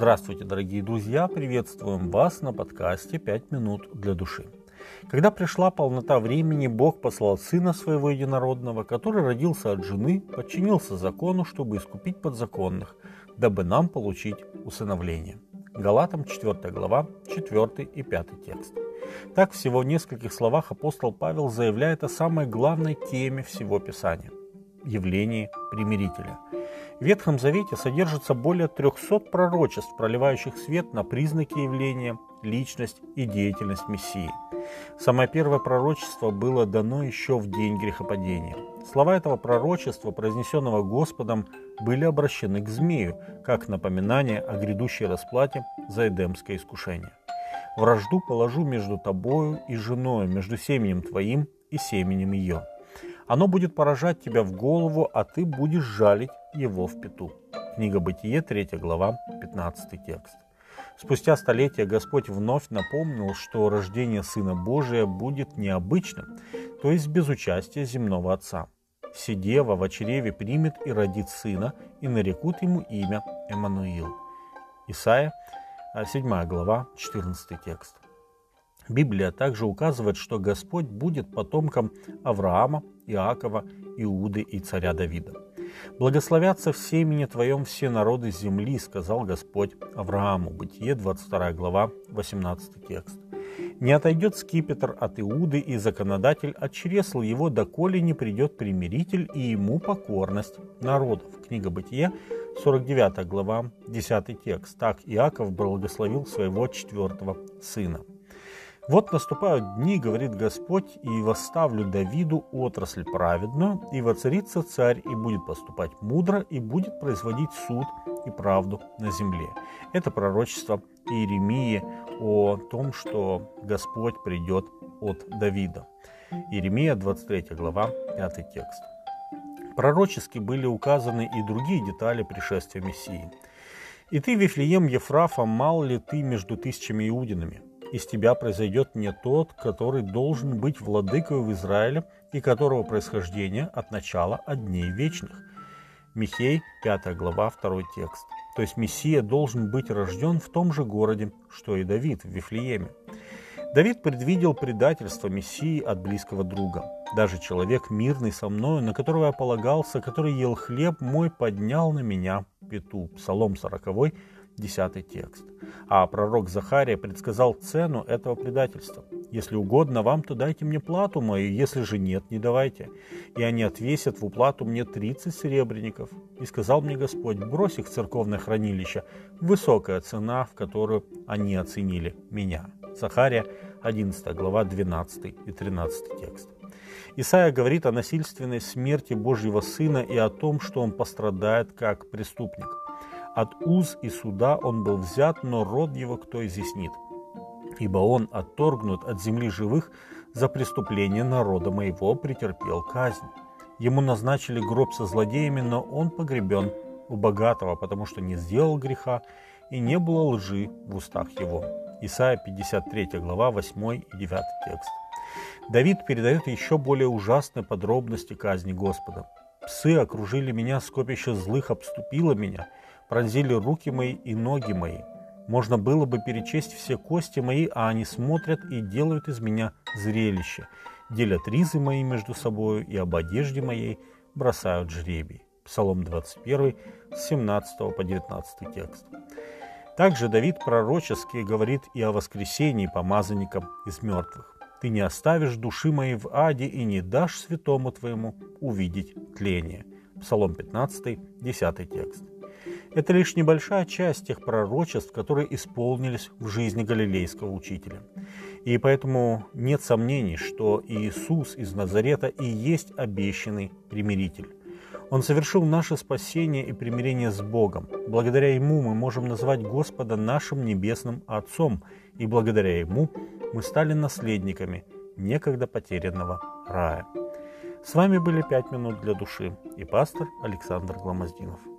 Здравствуйте, дорогие друзья! Приветствуем вас на подкасте «Пять минут для души». Когда пришла полнота времени, Бог послал Сына Своего Единородного, который родился от жены, подчинился закону, чтобы искупить подзаконных, дабы нам получить усыновление. Галатам 4 глава, 4 и 5 текст. Так всего в нескольких словах апостол Павел заявляет о самой главной теме всего Писания – явлении примирителя – в Ветхом Завете содержится более 300 пророчеств, проливающих свет на признаки явления, личность и деятельность Мессии. Самое первое пророчество было дано еще в день грехопадения. Слова этого пророчества, произнесенного Господом, были обращены к змею, как напоминание о грядущей расплате за Эдемское искушение. «Вражду положу между тобою и женой, между семенем твоим и семенем ее. Оно будет поражать тебя в голову, а ты будешь жалить его в пету. Книга Бытие, 3 глава, 15 текст. Спустя столетия Господь вновь напомнил, что рождение Сына Божия будет необычным, то есть без участия земного Отца. Сидева в чреве примет и родит сына, и нарекут ему имя Эммануил. Исайя, 7 глава, 14 текст. Библия также указывает, что Господь будет потомком Авраама, Иакова, Иуды и царя Давида. «Благословятся в семени Твоем все народы земли», сказал Господь Аврааму. Бытие, 22 глава, 18 текст. «Не отойдет скипетр от Иуды, и законодатель от чресла его, доколе не придет примиритель, и ему покорность народов». Книга Бытие, 49 глава, 10 текст. Так Иаков благословил своего четвертого сына. Вот наступают дни, говорит Господь, и восставлю Давиду отрасль праведную, и воцарится царь, и будет поступать мудро, и будет производить суд и правду на земле. Это пророчество Иеремии о том, что Господь придет от Давида. Иеремия, 23 глава, 5 текст. Пророчески были указаны и другие детали пришествия Мессии. «И ты, Вифлеем Ефрафа, мал ли ты между тысячами иудинами? Из тебя произойдет не тот, который должен быть владыкой в Израиле и которого происхождение от начала от дней вечных. Михей, 5 глава, 2 текст. То есть Мессия должен быть рожден в том же городе, что и Давид в Вифлееме. Давид предвидел предательство Мессии от близкого друга. Даже человек мирный со мною, на которого я полагался, который ел хлеб мой, поднял на меня пету. Псалом 40, 10 текст. А пророк Захария предсказал цену этого предательства. «Если угодно вам, то дайте мне плату мою, если же нет, не давайте. И они отвесят в уплату мне 30 серебряников. И сказал мне Господь, брось их в церковное хранилище, высокая цена, в которую они оценили меня». Захария, 11 глава, 12 и 13 текст. Исаия говорит о насильственной смерти Божьего Сына и о том, что он пострадает как преступник. От уз и суда он был взят, но род его кто изъяснит? Ибо он, отторгнут от земли живых, за преступление народа моего претерпел казнь. Ему назначили гроб со злодеями, но он погребен у богатого, потому что не сделал греха, и не было лжи в устах его. Исайя 53 глава 8 и 9 текст. Давид передает еще более ужасные подробности казни Господа. «Псы окружили меня, скопище злых обступило меня, пронзили руки мои и ноги мои. Можно было бы перечесть все кости мои, а они смотрят и делают из меня зрелище, делят ризы мои между собою и об одежде моей бросают жребий. Псалом 21, с 17 по 19 текст. Также Давид пророчески говорит и о воскресении помазанникам из мертвых. «Ты не оставишь души моей в аде и не дашь святому твоему увидеть тление». Псалом 15, 10 текст. Это лишь небольшая часть тех пророчеств, которые исполнились в жизни галилейского учителя. И поэтому нет сомнений, что Иисус из Назарета и есть обещанный примиритель. Он совершил наше спасение и примирение с Богом. Благодаря Ему мы можем назвать Господа нашим небесным Отцом, и благодаря Ему мы стали наследниками некогда потерянного рая. С вами были «Пять минут для души» и пастор Александр Гламоздинов.